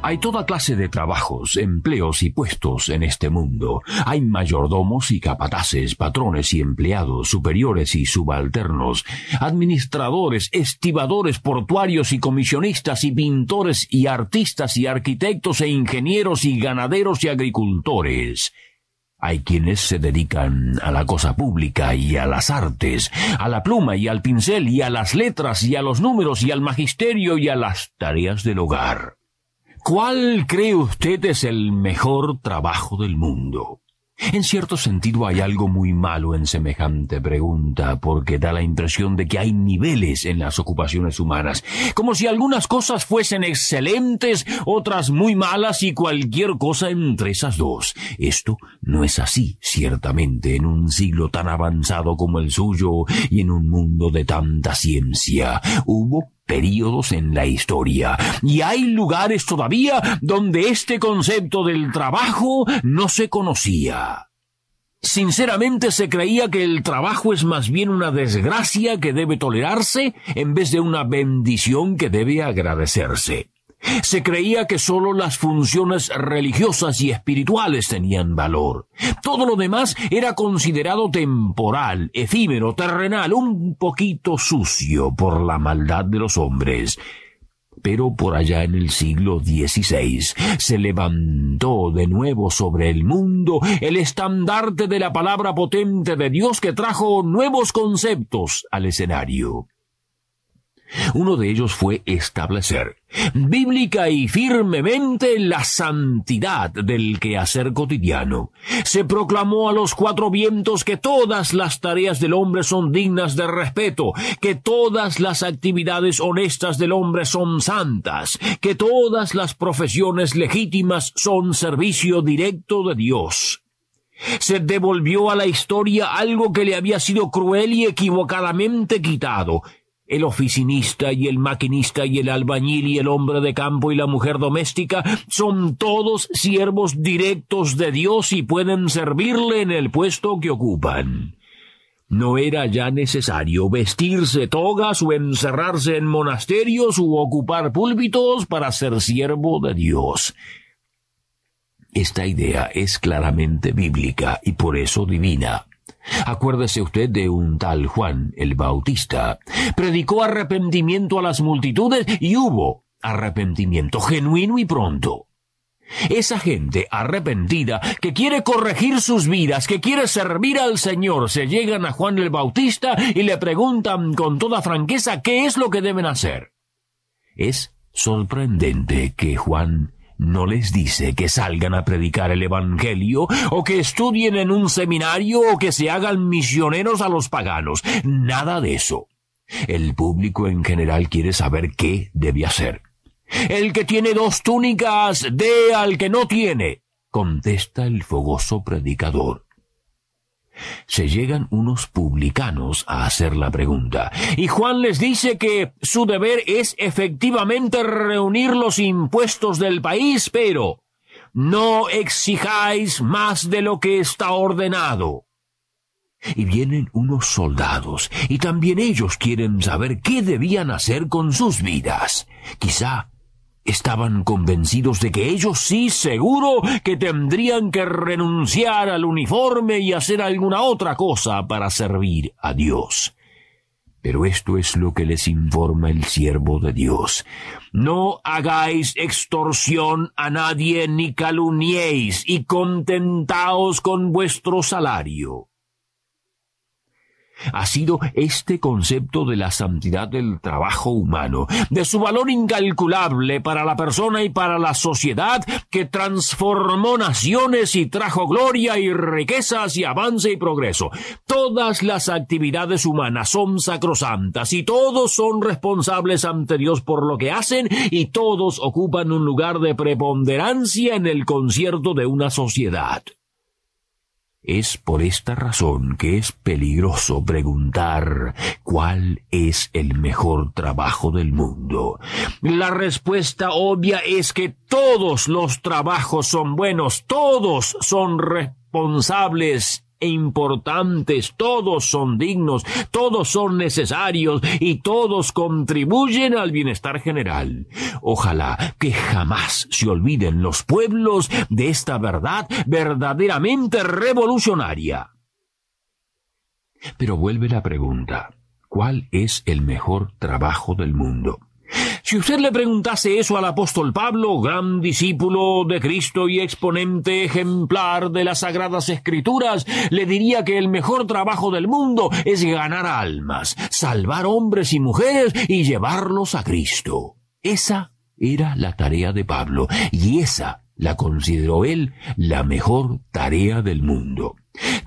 Hay toda clase de trabajos, empleos y puestos en este mundo. Hay mayordomos y capataces, patrones y empleados, superiores y subalternos, administradores, estibadores portuarios y comisionistas y pintores y artistas y arquitectos e ingenieros y ganaderos y agricultores. Hay quienes se dedican a la cosa pública y a las artes, a la pluma y al pincel y a las letras y a los números y al magisterio y a las tareas del hogar. ¿Cuál cree usted es el mejor trabajo del mundo? En cierto sentido hay algo muy malo en semejante pregunta, porque da la impresión de que hay niveles en las ocupaciones humanas, como si algunas cosas fuesen excelentes, otras muy malas y cualquier cosa entre esas dos. Esto no es así, ciertamente, en un siglo tan avanzado como el suyo y en un mundo de tanta ciencia. Hubo períodos en la historia, y hay lugares todavía donde este concepto del trabajo no se conocía. Sinceramente se creía que el trabajo es más bien una desgracia que debe tolerarse en vez de una bendición que debe agradecerse. Se creía que sólo las funciones religiosas y espirituales tenían valor. Todo lo demás era considerado temporal, efímero, terrenal, un poquito sucio por la maldad de los hombres. Pero por allá en el siglo XVI se levantó de nuevo sobre el mundo el estandarte de la palabra potente de Dios que trajo nuevos conceptos al escenario. Uno de ellos fue establecer bíblica y firmemente la santidad del quehacer cotidiano. Se proclamó a los cuatro vientos que todas las tareas del hombre son dignas de respeto, que todas las actividades honestas del hombre son santas, que todas las profesiones legítimas son servicio directo de Dios. Se devolvió a la historia algo que le había sido cruel y equivocadamente quitado, el oficinista y el maquinista y el albañil y el hombre de campo y la mujer doméstica son todos siervos directos de Dios y pueden servirle en el puesto que ocupan. No era ya necesario vestirse togas o encerrarse en monasterios u ocupar púlpitos para ser siervo de Dios. Esta idea es claramente bíblica y por eso divina. Acuérdese usted de un tal Juan el Bautista. Predicó arrepentimiento a las multitudes y hubo arrepentimiento genuino y pronto. Esa gente arrepentida que quiere corregir sus vidas, que quiere servir al Señor, se llegan a Juan el Bautista y le preguntan con toda franqueza qué es lo que deben hacer. Es sorprendente que Juan no les dice que salgan a predicar el Evangelio, o que estudien en un seminario, o que se hagan misioneros a los paganos. Nada de eso. El público en general quiere saber qué debe hacer. El que tiene dos túnicas, dé al que no tiene, contesta el fogoso predicador se llegan unos publicanos a hacer la pregunta. Y Juan les dice que su deber es efectivamente reunir los impuestos del país, pero no exijáis más de lo que está ordenado. Y vienen unos soldados, y también ellos quieren saber qué debían hacer con sus vidas. Quizá Estaban convencidos de que ellos sí seguro que tendrían que renunciar al uniforme y hacer alguna otra cosa para servir a Dios. Pero esto es lo que les informa el siervo de Dios. No hagáis extorsión a nadie ni calumniéis y contentaos con vuestro salario. Ha sido este concepto de la santidad del trabajo humano, de su valor incalculable para la persona y para la sociedad, que transformó naciones y trajo gloria y riquezas y avance y progreso. Todas las actividades humanas son sacrosantas y todos son responsables ante Dios por lo que hacen y todos ocupan un lugar de preponderancia en el concierto de una sociedad. Es por esta razón que es peligroso preguntar cuál es el mejor trabajo del mundo. La respuesta obvia es que todos los trabajos son buenos, todos son responsables e importantes, todos son dignos, todos son necesarios y todos contribuyen al bienestar general. Ojalá que jamás se olviden los pueblos de esta verdad verdaderamente revolucionaria. Pero vuelve la pregunta, ¿cuál es el mejor trabajo del mundo? Si usted le preguntase eso al apóstol Pablo, gran discípulo de Cristo y exponente ejemplar de las sagradas escrituras, le diría que el mejor trabajo del mundo es ganar almas, salvar hombres y mujeres y llevarlos a Cristo. Esa era la tarea de Pablo, y esa la consideró él la mejor tarea del mundo.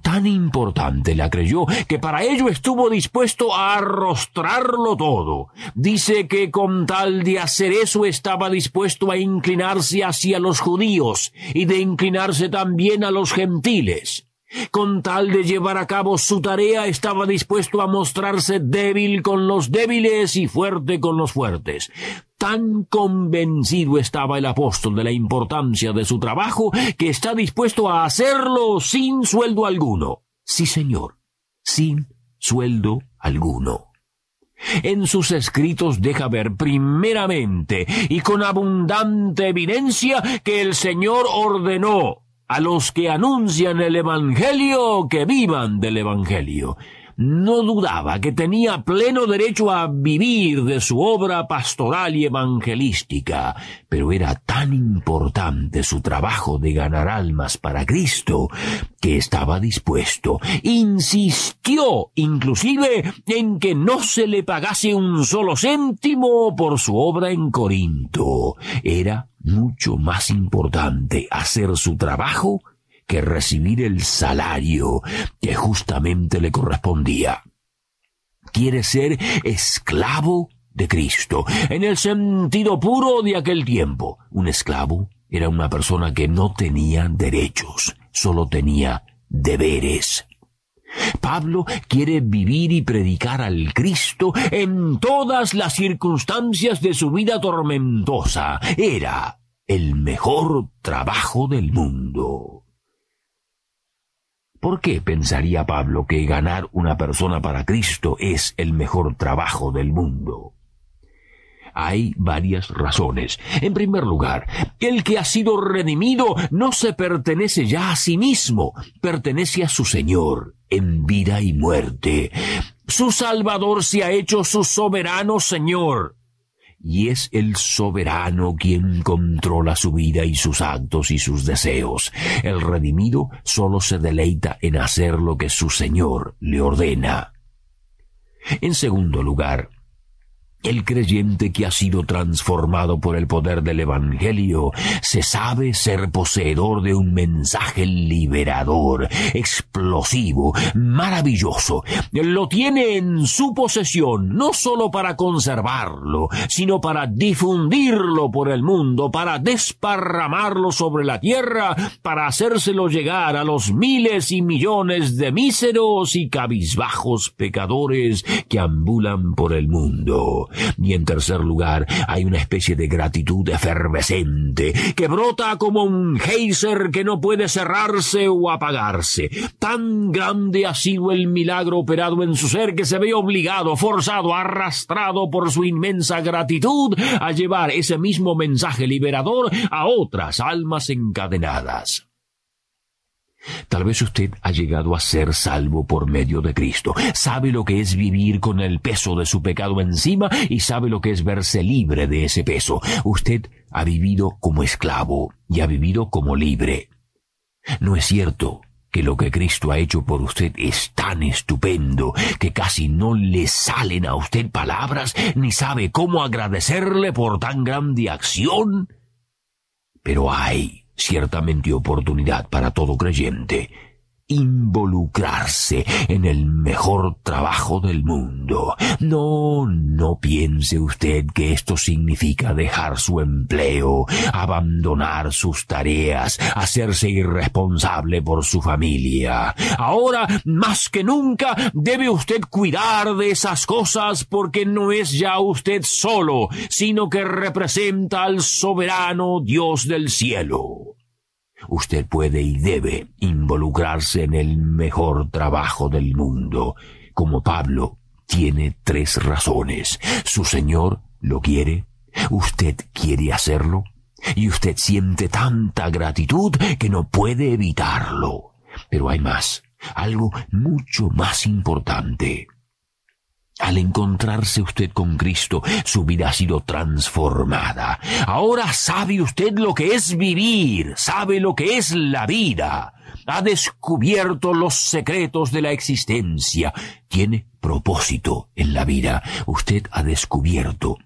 Tan importante la creyó que para ello estuvo dispuesto a arrostrarlo todo. Dice que con tal de hacer eso estaba dispuesto a inclinarse hacia los judíos y de inclinarse también a los gentiles. Con tal de llevar a cabo su tarea estaba dispuesto a mostrarse débil con los débiles y fuerte con los fuertes. Tan convencido estaba el apóstol de la importancia de su trabajo que está dispuesto a hacerlo sin sueldo alguno. Sí, señor, sin sueldo alguno. En sus escritos deja ver primeramente y con abundante evidencia que el Señor ordenó a los que anuncian el Evangelio que vivan del Evangelio. No dudaba que tenía pleno derecho a vivir de su obra pastoral y evangelística, pero era tan importante su trabajo de ganar almas para Cristo que estaba dispuesto, insistió inclusive en que no se le pagase un solo céntimo por su obra en Corinto. Era mucho más importante hacer su trabajo que recibir el salario que justamente le correspondía. Quiere ser esclavo de Cristo, en el sentido puro de aquel tiempo. Un esclavo era una persona que no tenía derechos, solo tenía deberes. Pablo quiere vivir y predicar al Cristo en todas las circunstancias de su vida tormentosa. Era el mejor trabajo del mundo. ¿Por qué pensaría Pablo que ganar una persona para Cristo es el mejor trabajo del mundo? Hay varias razones. En primer lugar, el que ha sido redimido no se pertenece ya a sí mismo, pertenece a su Señor en vida y muerte. Su Salvador se ha hecho su soberano Señor. Y es el soberano quien controla su vida y sus actos y sus deseos. El redimido solo se deleita en hacer lo que su Señor le ordena. En segundo lugar, el creyente que ha sido transformado por el poder del Evangelio se sabe ser poseedor de un mensaje liberador, explosivo, maravilloso. Lo tiene en su posesión no sólo para conservarlo, sino para difundirlo por el mundo, para desparramarlo sobre la tierra, para hacérselo llegar a los miles y millones de míseros y cabizbajos pecadores que ambulan por el mundo. Y en tercer lugar, hay una especie de gratitud efervescente que brota como un geyser que no puede cerrarse o apagarse. Tan grande ha sido el milagro operado en su ser que se ve obligado, forzado, arrastrado por su inmensa gratitud a llevar ese mismo mensaje liberador a otras almas encadenadas. Tal vez usted ha llegado a ser salvo por medio de Cristo. Sabe lo que es vivir con el peso de su pecado encima y sabe lo que es verse libre de ese peso. Usted ha vivido como esclavo y ha vivido como libre. No es cierto que lo que Cristo ha hecho por usted es tan estupendo que casi no le salen a usted palabras ni sabe cómo agradecerle por tan grande acción? Pero hay ciertamente oportunidad para todo creyente involucrarse en el mejor trabajo del mundo. No, no piense usted que esto significa dejar su empleo, abandonar sus tareas, hacerse irresponsable por su familia. Ahora, más que nunca, debe usted cuidar de esas cosas porque no es ya usted solo, sino que representa al soberano Dios del cielo. Usted puede y debe involucrarse en el mejor trabajo del mundo. Como Pablo, tiene tres razones. Su Señor lo quiere, usted quiere hacerlo, y usted siente tanta gratitud que no puede evitarlo. Pero hay más, algo mucho más importante. Al encontrarse usted con Cristo, su vida ha sido transformada. Ahora sabe usted lo que es vivir, sabe lo que es la vida. Ha descubierto los secretos de la existencia. Tiene propósito en la vida. Usted ha descubierto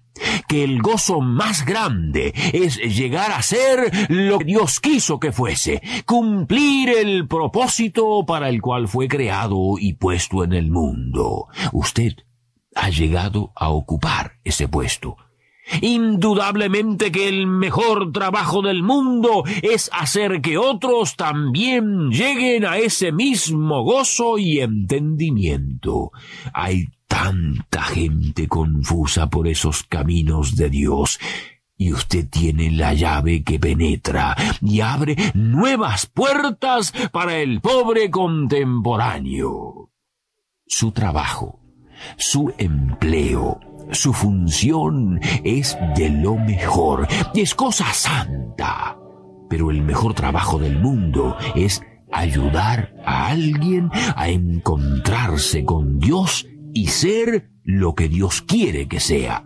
que el gozo más grande es llegar a ser lo que Dios quiso que fuese, cumplir el propósito para el cual fue creado y puesto en el mundo. Usted ha llegado a ocupar ese puesto. Indudablemente que el mejor trabajo del mundo es hacer que otros también lleguen a ese mismo gozo y entendimiento. Hay tanta gente confusa por esos caminos de Dios, y usted tiene la llave que penetra y abre nuevas puertas para el pobre contemporáneo. Su trabajo su empleo, su función es de lo mejor, es cosa santa. Pero el mejor trabajo del mundo es ayudar a alguien a encontrarse con Dios y ser lo que Dios quiere que sea.